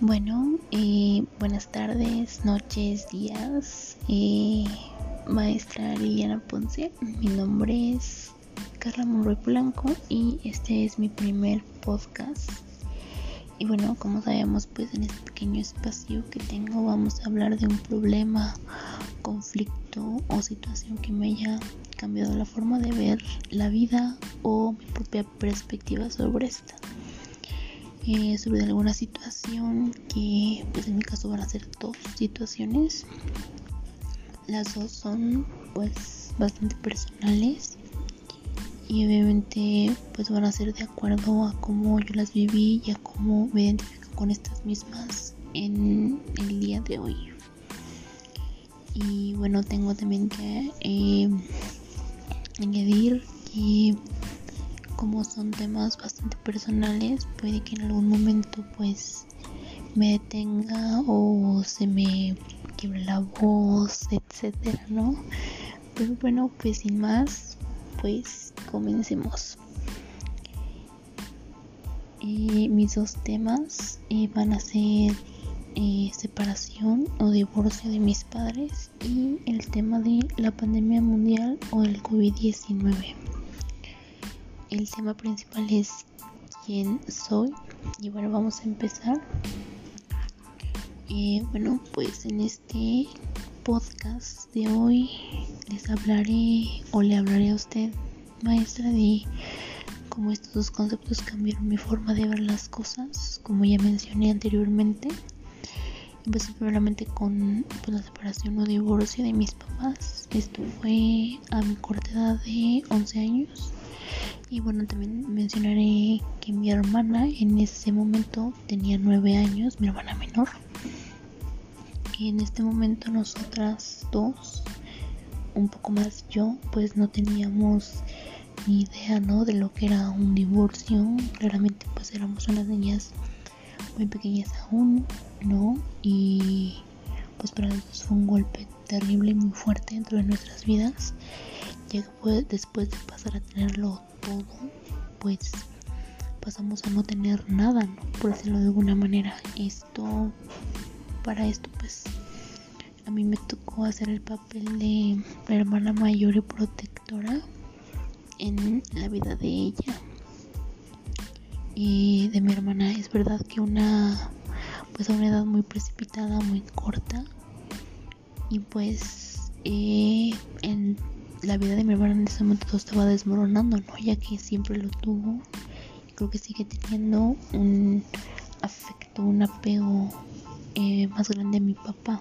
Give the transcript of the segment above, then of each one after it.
Bueno, eh, buenas tardes, noches, días. Eh, maestra Liliana Ponce, mi nombre es Carla Monroy Blanco y este es mi primer podcast. Y bueno, como sabemos, pues en este pequeño espacio que tengo vamos a hablar de un problema, conflicto o situación que me haya cambiado la forma de ver la vida o mi propia perspectiva sobre esta. Eh, sobre alguna situación que pues en mi caso van a ser dos situaciones. Las dos son pues bastante personales y obviamente pues van a ser de acuerdo a cómo yo las viví y a cómo me identifico con estas mismas en el día de hoy. Y bueno tengo también que eh, añadir que como son temas bastante personales, puede que en algún momento pues me detenga o se me quiebre la voz, etcétera, ¿no? Pero bueno, pues sin más, pues comencemos. Eh, mis dos temas eh, van a ser eh, separación o divorcio de mis padres y el tema de la pandemia mundial o el COVID-19 el tema principal es quién soy. Y bueno vamos a empezar. Eh, bueno pues en este podcast de hoy les hablaré o le hablaré a usted maestra de cómo estos dos conceptos cambiaron mi forma de ver las cosas como ya mencioné anteriormente. Empecé primeramente con pues, la separación o divorcio de mis papás. Esto fue a mi corta edad de 11 años y bueno, también mencionaré que mi hermana en ese momento tenía nueve años, mi hermana menor. Y en este momento nosotras dos, un poco más yo, pues no teníamos ni idea, ¿no? De lo que era un divorcio. Claramente pues éramos unas niñas muy pequeñas aún, ¿no? Y pues para nosotros fue un golpe terrible y muy fuerte dentro de nuestras vidas. Ya después de pasar a tenerlo todo, pues pasamos a no tener nada, ¿no? Por decirlo de alguna manera. Esto, para esto, pues a mí me tocó hacer el papel de hermana mayor y protectora en la vida de ella y de mi hermana. Es verdad que una, pues a una edad muy precipitada, muy corta, y pues eh, en la vida de mi hermana en ese momento estaba desmoronando, ¿no? Ya que siempre lo tuvo. Creo que sigue teniendo un afecto, un apego eh, más grande a mi papá.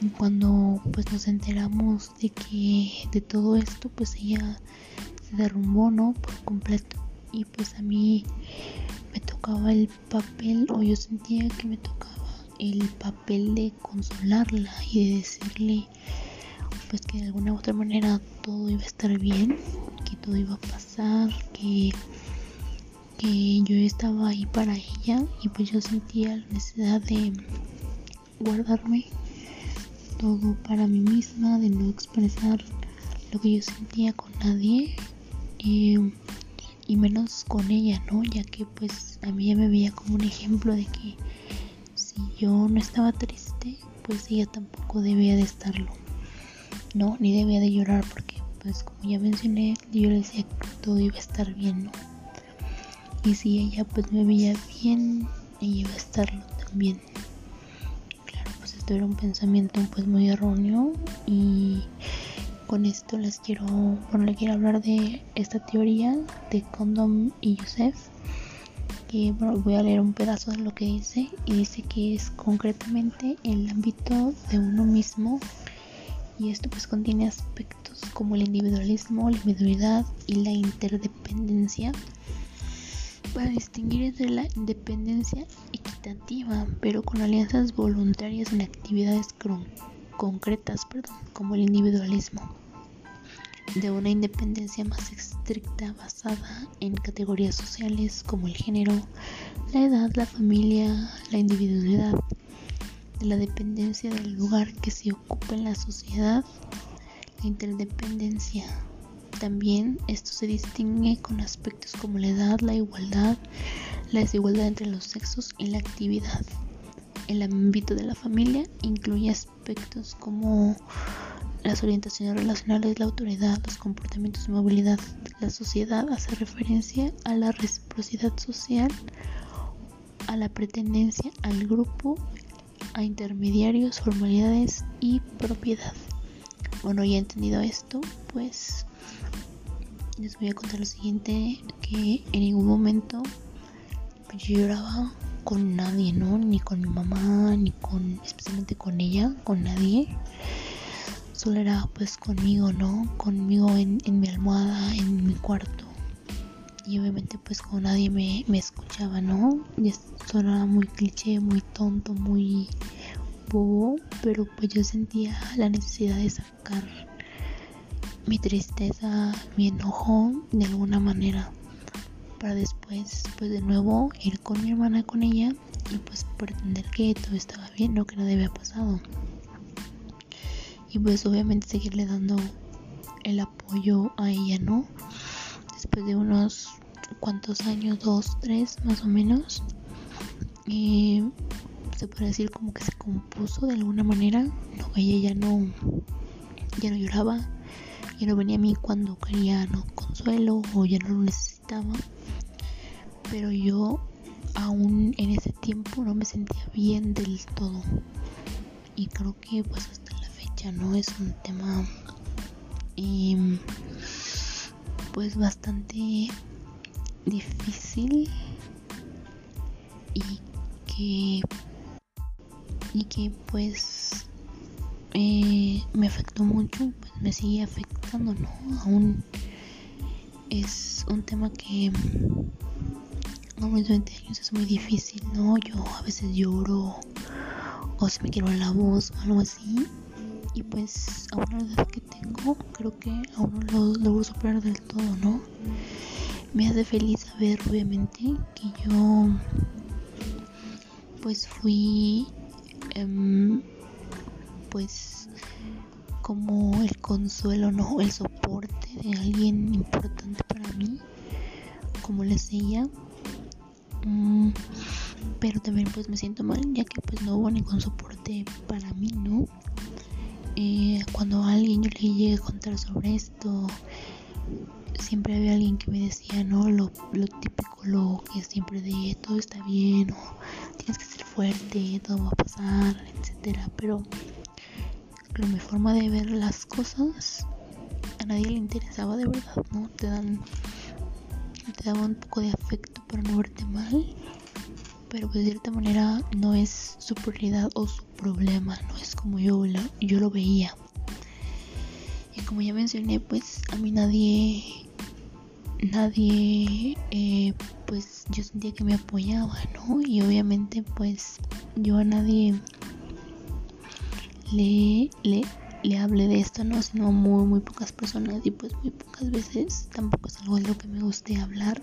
Y cuando pues nos enteramos de que de todo esto, pues ella se derrumbó, ¿no? Por completo. Y pues a mí me tocaba el papel, o yo sentía que me tocaba el papel de consolarla y de decirle pues que de alguna u otra manera todo iba a estar bien, que todo iba a pasar, que, que yo estaba ahí para ella y pues yo sentía la necesidad de guardarme todo para mí misma, de no expresar lo que yo sentía con nadie eh, y menos con ella, ¿no? Ya que pues a mí ya me veía como un ejemplo de que si yo no estaba triste, pues ella tampoco debía de estarlo no, ni debía de llorar porque, pues como ya mencioné, yo le decía que todo iba a estar bien, ¿no? Y si ella pues me veía bien, ella iba a estarlo también. Claro, pues esto era un pensamiento pues muy erróneo y con esto les quiero, bueno, le quiero hablar de esta teoría de Condom y Joseph. Que bueno, voy a leer un pedazo de lo que dice y dice que es concretamente el ámbito de uno mismo y esto pues contiene aspectos como el individualismo, la individualidad y la interdependencia. Para distinguir entre la independencia equitativa pero con alianzas voluntarias en actividades concretas perdón, como el individualismo. De una independencia más estricta basada en categorías sociales como el género, la edad, la familia, la individualidad de la dependencia del lugar que se ocupa en la sociedad, la interdependencia también esto se distingue con aspectos como la edad, la igualdad, la desigualdad entre los sexos y la actividad. El ámbito de la familia incluye aspectos como las orientaciones relacionales, la autoridad, los comportamientos de movilidad. La sociedad hace referencia a la reciprocidad social, a la pretendencia al grupo, a intermediarios, formalidades y propiedad. Bueno, ya entendido esto, pues les voy a contar lo siguiente, que en ningún momento yo lloraba con nadie, ¿no? Ni con mi mamá, ni con, especialmente con ella, con nadie. Solo era pues conmigo, ¿no? Conmigo en, mi almohada, en mi cuarto. Y obviamente pues con nadie me, me escuchaba, ¿no? Y era muy cliché, muy tonto, muy bobo, pero pues yo sentía la necesidad de sacar mi tristeza, mi enojo de alguna manera para después pues de nuevo ir con mi hermana con ella y pues pretender que todo estaba bien, no que nada había pasado. Y pues obviamente seguirle dando el apoyo a ella, ¿no? Después de unos cuantos años, dos, tres más o menos, se puede decir como que se compuso de alguna manera. No, ella ya no, ya no lloraba, ya no venía a mí cuando quería no consuelo o ya no lo necesitaba. Pero yo aún en ese tiempo no me sentía bien del todo. Y creo que pues hasta la fecha no es un tema em, pues bastante difícil y que y que pues eh, me afectó mucho pues me sigue afectando no aún es un tema que a mis 20 años es muy difícil, ¿no? Yo a veces lloro o si me quiero la voz o algo así. Y pues a una edad que tengo, creo que aún no lo logro superar del todo, ¿no? Me hace feliz saber, obviamente, que yo pues fui em, pues como el consuelo, ¿no? El soporte de alguien importante para mí, como les decía Mm, pero también pues me siento mal ya que pues no hubo ningún soporte para mí, ¿no? Eh, cuando alguien yo le llegué a contar sobre esto, siempre había alguien que me decía, ¿no? Lo, lo típico, lo que siempre de todo está bien, o tienes que ser fuerte, todo va a pasar, etcétera. Pero mi forma de ver las cosas a nadie le interesaba de verdad, ¿no? Te dan te daba un poco de afecto para no verte mal, pero pues de cierta manera no es su prioridad o su problema, no es como yo lo, yo lo veía. Y como ya mencioné, pues a mí nadie, nadie, eh, pues yo sentía que me apoyaba, ¿no? Y obviamente pues yo a nadie le, le, le hable de esto, ¿no? Sino muy, muy pocas personas y pues muy pocas veces tampoco es algo de lo que me guste hablar.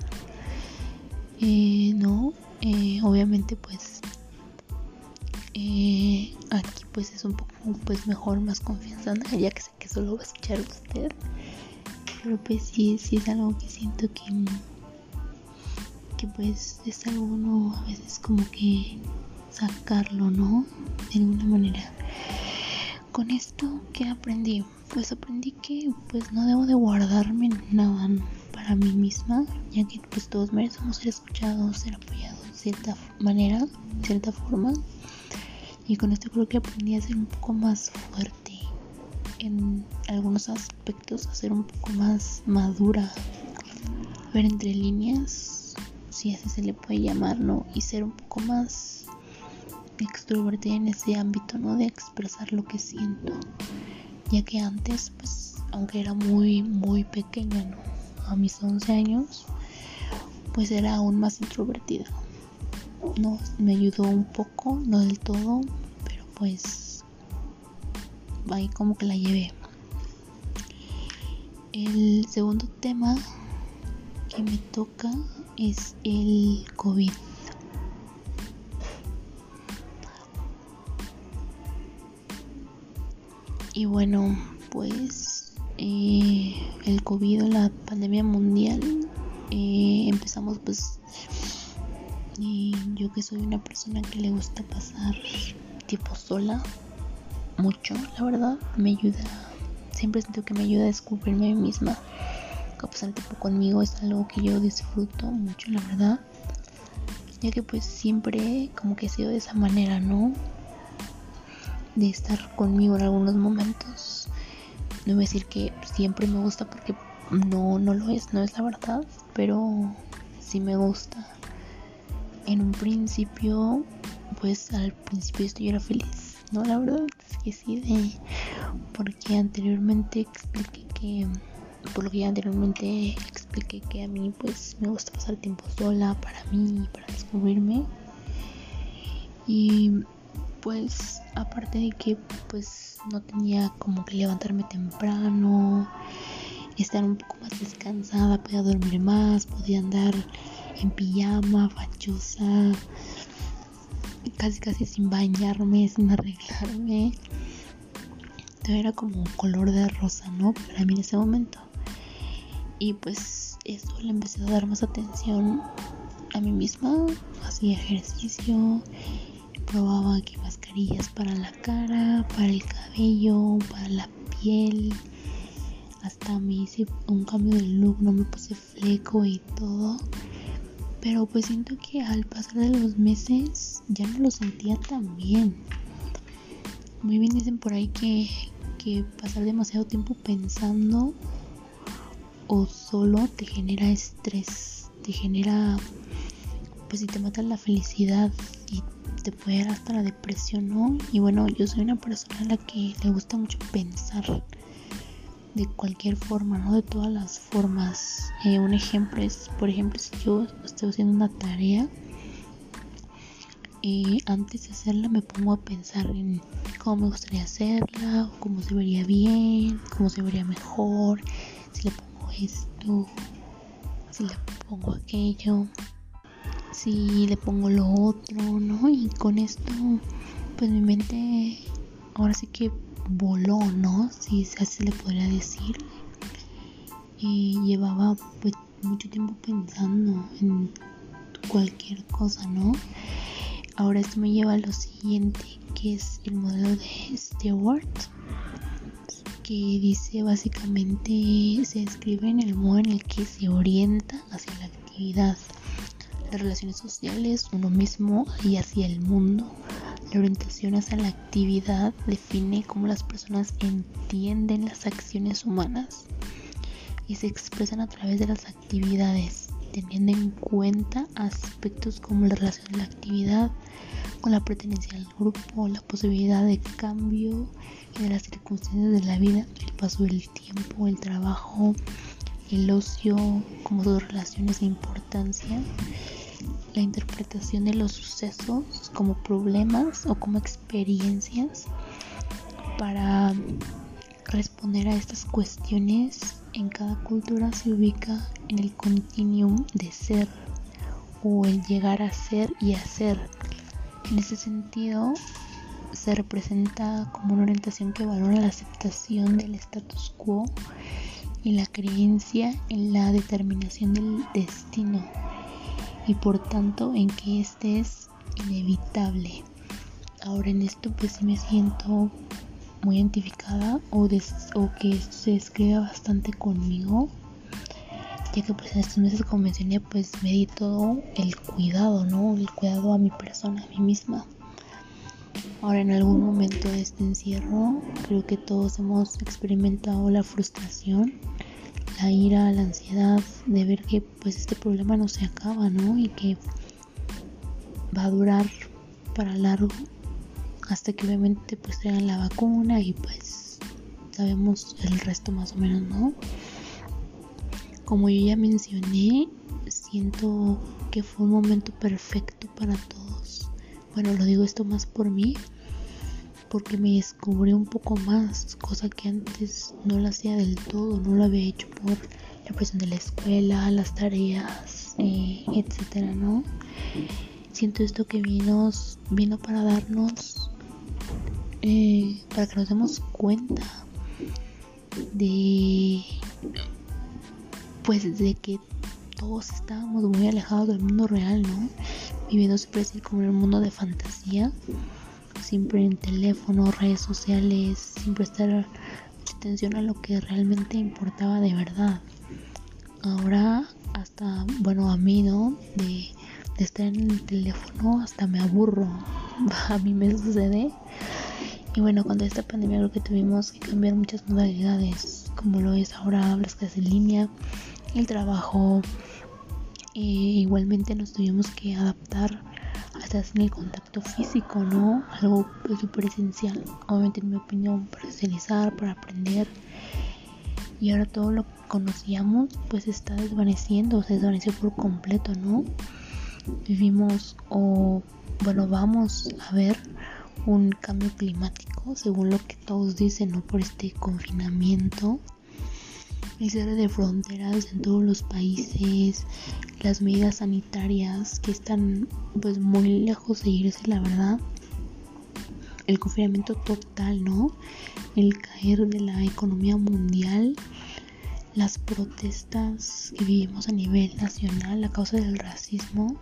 Eh, no, eh, obviamente pues eh, aquí pues es un poco pues mejor, más confianza, ya que sé que solo va a escuchar usted. Pero pues sí, sí es algo que siento que, que pues es algo uno a veces como que sacarlo, ¿no? De alguna manera con esto que aprendí pues aprendí que pues no debo de guardarme nada para mí misma ya que pues todos merecemos ser escuchados ser apoyados de cierta manera de cierta forma y con esto creo que aprendí a ser un poco más fuerte en algunos aspectos a ser un poco más madura ver entre líneas si así se le puede llamar no y ser un poco más extrovertida en ese ámbito, ¿no? De expresar lo que siento. Ya que antes, pues, aunque era muy, muy pequeña, ¿no? A mis 11 años, pues era aún más introvertida. No, me ayudó un poco, no del todo, pero pues ahí como que la llevé. El segundo tema que me toca es el COVID. Y bueno, pues eh, el COVID, la pandemia mundial, eh, empezamos pues y yo que soy una persona que le gusta pasar tiempo sola mucho, la verdad, me ayuda, siempre siento que me ayuda a descubrirme misma. Que pasar tiempo conmigo es algo que yo disfruto mucho, la verdad. Ya que pues siempre como que he sido de esa manera, ¿no? De estar conmigo en algunos momentos. No voy a decir que siempre me gusta porque no, no lo es, no es la verdad, pero sí me gusta. En un principio, pues al principio yo era feliz, ¿no? La verdad es que sí, de, porque anteriormente expliqué que, por lo que ya anteriormente expliqué que a mí pues me gusta pasar tiempo sola para mí, para descubrirme. Y pues aparte de que pues no tenía como que levantarme temprano, estar un poco más descansada, podía dormir más, podía andar en pijama, fachosa, casi casi sin bañarme, sin arreglarme. Todo era como color de rosa, ¿no? Para mí en ese momento. Y pues eso le empecé a dar más atención a mí misma, hacía ejercicio, probaba aquí mascarillas para la cara, para el cabello, para la piel. Hasta me hice un cambio de look, no me puse fleco y todo. Pero pues siento que al pasar de los meses ya no lo sentía tan bien. Muy bien dicen por ahí que, que pasar demasiado tiempo pensando o solo te genera estrés, te genera, pues si te mata la felicidad y te puede dar hasta la depresión, ¿no? Y bueno, yo soy una persona a la que le gusta mucho pensar de cualquier forma, ¿no? De todas las formas. Eh, un ejemplo es, por ejemplo, si yo estoy haciendo una tarea, y antes de hacerla me pongo a pensar en cómo me gustaría hacerla, cómo se vería bien, cómo se vería mejor, si le pongo esto, si le pongo aquello, si le pongo lo otro, ¿no? Y con esto, pues mi mente ahora sí que voló, ¿no? Si así le podría decir. Y llevaba pues mucho tiempo pensando en cualquier cosa, ¿no? Ahora esto me lleva a lo siguiente, que es el modelo de Stewart, que dice básicamente, se describe en el modo en el que se orienta hacia la actividad, las relaciones sociales, uno mismo y hacia el mundo. La orientación hacia la actividad define cómo las personas entienden las acciones humanas y se expresan a través de las actividades, teniendo en cuenta aspectos como la relación de la actividad con la pertenencia al grupo, la posibilidad de cambio y de las circunstancias de la vida, el paso del tiempo, el trabajo, el ocio, como sus relaciones de importancia la interpretación de los sucesos como problemas o como experiencias para responder a estas cuestiones en cada cultura se ubica en el continuum de ser o el llegar a ser y hacer. En ese sentido, se representa como una orientación que valora la aceptación del status quo y la creencia en la determinación del destino y por tanto en que este es inevitable. Ahora en esto pues sí me siento muy identificada o, o que se describe bastante conmigo ya que pues en estos meses como mencioné pues me di todo el cuidado, ¿no? El cuidado a mi persona, a mí misma. Ahora en algún momento de este encierro creo que todos hemos experimentado la frustración la ira, la ansiedad de ver que pues este problema no se acaba, ¿no? Y que va a durar para largo hasta que obviamente pues traigan la vacuna y pues sabemos el resto más o menos, ¿no? Como yo ya mencioné, siento que fue un momento perfecto para todos. Bueno, lo digo esto más por mí, porque me descubrí un poco más, cosa que antes no lo hacía del todo, no lo había hecho por la presión de la escuela, las tareas, eh, etcétera, ¿no? Siento esto que vino, vino para darnos, eh, para que nos demos cuenta de pues de que todos estábamos muy alejados del mundo real, ¿no? Viviendo siempre así como en el mundo de fantasía, siempre en teléfono, redes sociales, siempre estar atención a lo que realmente importaba de verdad. Ahora hasta, bueno, a mí, ¿no? De, estar en el teléfono hasta me aburro. A mí me sucede. Y bueno, con esta pandemia creo que tuvimos que cambiar muchas modalidades, como lo es ahora las clases en línea, el trabajo. igualmente nos tuvimos que adaptar en el contacto físico, ¿no? Algo súper esencial, obviamente en mi opinión, para socializar, para aprender. Y ahora todo lo que conocíamos pues está desvaneciendo, se desvaneció por completo, ¿no? Vivimos o bueno, vamos a ver un cambio climático, según lo que todos dicen, ¿no? Por este confinamiento el cierre de fronteras en todos los países, las medidas sanitarias que están pues muy lejos de irse, la verdad. El confinamiento total, ¿no? El caer de la economía mundial, las protestas que vivimos a nivel nacional a causa del racismo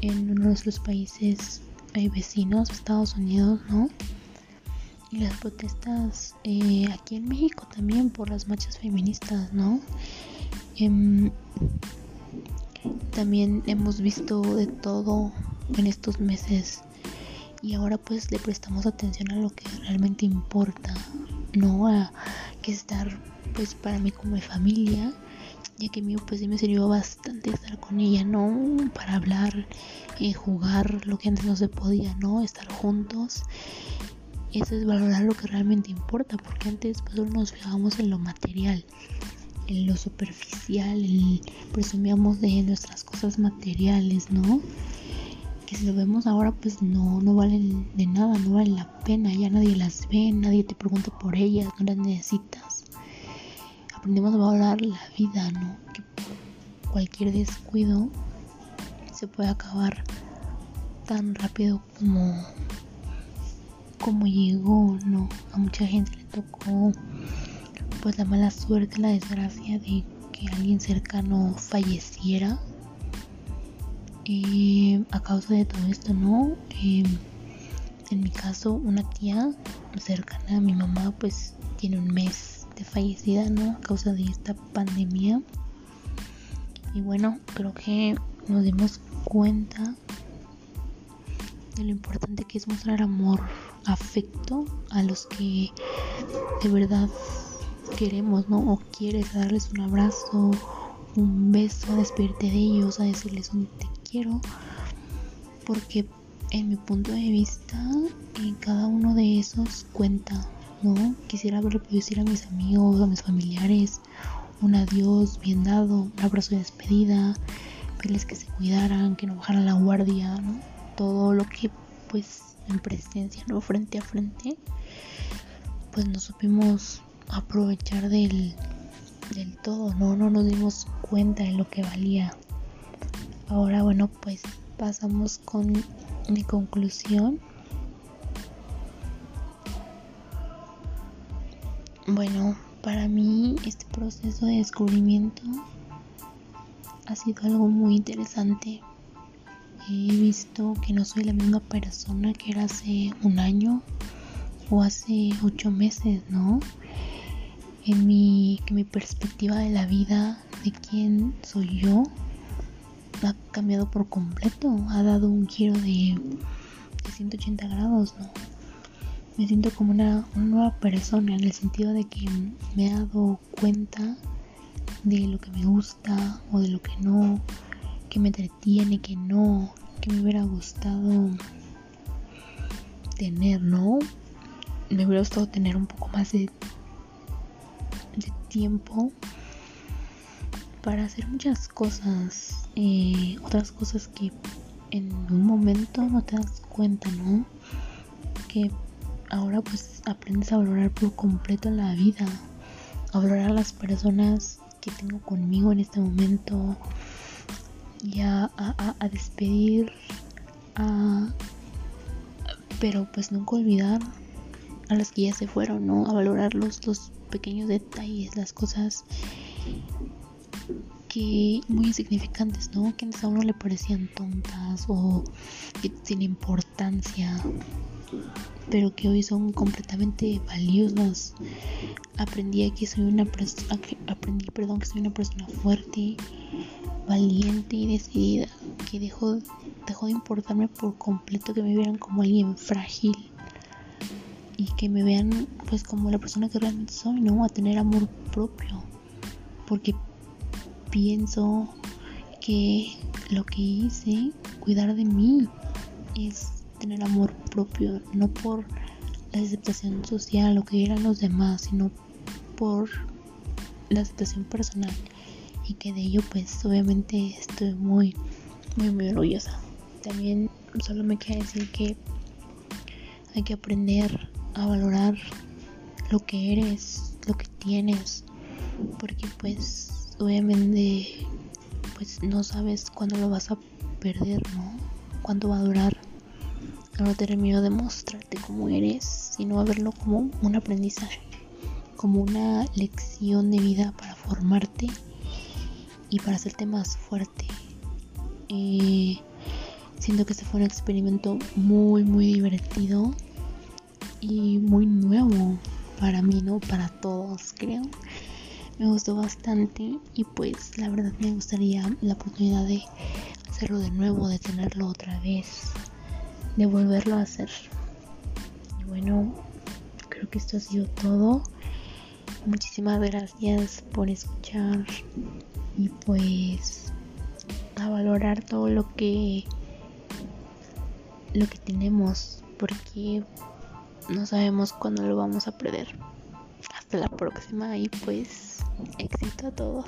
en nuestros países eh, vecinos, Estados Unidos, ¿no? Y las protestas eh, aquí en México también por las marchas feministas, ¿no? Em, también hemos visto de todo en estos meses y ahora pues le prestamos atención a lo que realmente importa, ¿no? A que estar pues para mí como mi familia, ya que a mí pues sí me sirvió bastante estar con ella, ¿no? Para hablar, y jugar lo que antes no se podía, ¿no? Estar juntos eso es valorar lo que realmente importa, porque antes pues nos fijábamos en lo material, en lo superficial, presumíamos de nuestras cosas materiales, ¿no? Que si lo vemos ahora pues no, no valen de nada, no valen la pena, ya nadie las ve, nadie te pregunta por ellas, no las necesitas. Aprendemos a valorar la vida, ¿no? Que cualquier descuido se puede acabar tan rápido como como llegó, ¿no? A mucha gente le tocó pues la mala suerte, la desgracia de que alguien cercano falleciera eh, a causa de todo esto, ¿no? Eh, en mi caso, una tía cercana a mi mamá pues tiene un mes de fallecida, ¿no? A causa de esta pandemia. Y bueno, creo que nos dimos cuenta de lo importante que es mostrar amor afecto a los que de verdad queremos, ¿no? O quieres darles un abrazo, un beso, a despedirte de ellos, a decirles un te quiero. Porque en mi punto de vista, en cada uno de esos cuenta, ¿no? Quisiera verle decir a mis amigos, a mis familiares, un adiós bien dado, un abrazo de despedida, verles que se cuidaran, que no bajaran la guardia, ¿no? Todo lo que pues en presencia, no frente a frente, pues no supimos aprovechar del, del todo, no, no nos dimos cuenta de lo que valía. Ahora bueno, pues pasamos con mi conclusión. Bueno, para mí este proceso de descubrimiento ha sido algo muy interesante he visto que no soy la misma persona que era hace un año o hace ocho meses, ¿no? En mi, que mi perspectiva de la vida, de quién soy yo, ha cambiado por completo, ha dado un giro de, 180 grados, ¿no? Me siento como una, una nueva persona en el sentido de que me he dado cuenta de lo que me gusta o de lo que no, que me entretiene, que no, que me hubiera gustado tener, ¿no? Me hubiera gustado tener un poco más de, tiempo para hacer muchas cosas, eh, otras cosas que en un momento no te das cuenta, ¿no? Que ahora pues aprendes a valorar por completo la vida, a valorar a las personas que tengo conmigo en este momento, ya a, despedir, pero pues nunca olvidar a las que ya se fueron, ¿no? A valorar los, los pequeños detalles, las cosas que muy insignificantes, ¿no? Que a uno le parecían tontas o que sin importancia, pero que hoy son completamente valiosas. Aprendí que soy una persona, aprendí, perdón, que soy una persona fuerte, valiente y decidida, que dejó, dejó de importarme por completo que me vieran como alguien frágil y que me vean pues como la persona que realmente soy, ¿no? A tener amor propio. Porque pienso que lo que hice, cuidar de mí, es tener amor propio, no por la aceptación social o que eran los demás, sino por la aceptación personal y que de ello pues obviamente estoy muy muy muy orgullosa. También solo me queda decir que hay que aprender a valorar lo que eres, lo que tienes, porque pues obviamente pues no sabes cuándo lo vas a perder, ¿no? Cuándo va a durar. No tener miedo de mostrarte cómo eres, sino a verlo como un aprendizaje, como una lección de vida para formarte y para hacerte más fuerte. Eh, siento que este fue un experimento muy, muy divertido y muy nuevo para mí, ¿no? Para todos, creo me gustó bastante y pues la verdad me gustaría la oportunidad de hacerlo de nuevo, de tenerlo otra vez, de volverlo a hacer. Y bueno, creo que esto ha sido todo. Muchísimas gracias por escuchar y pues a valorar todo lo que lo que tenemos porque no sabemos cuándo lo vamos a perder. Hasta la próxima y pues éxito a todos.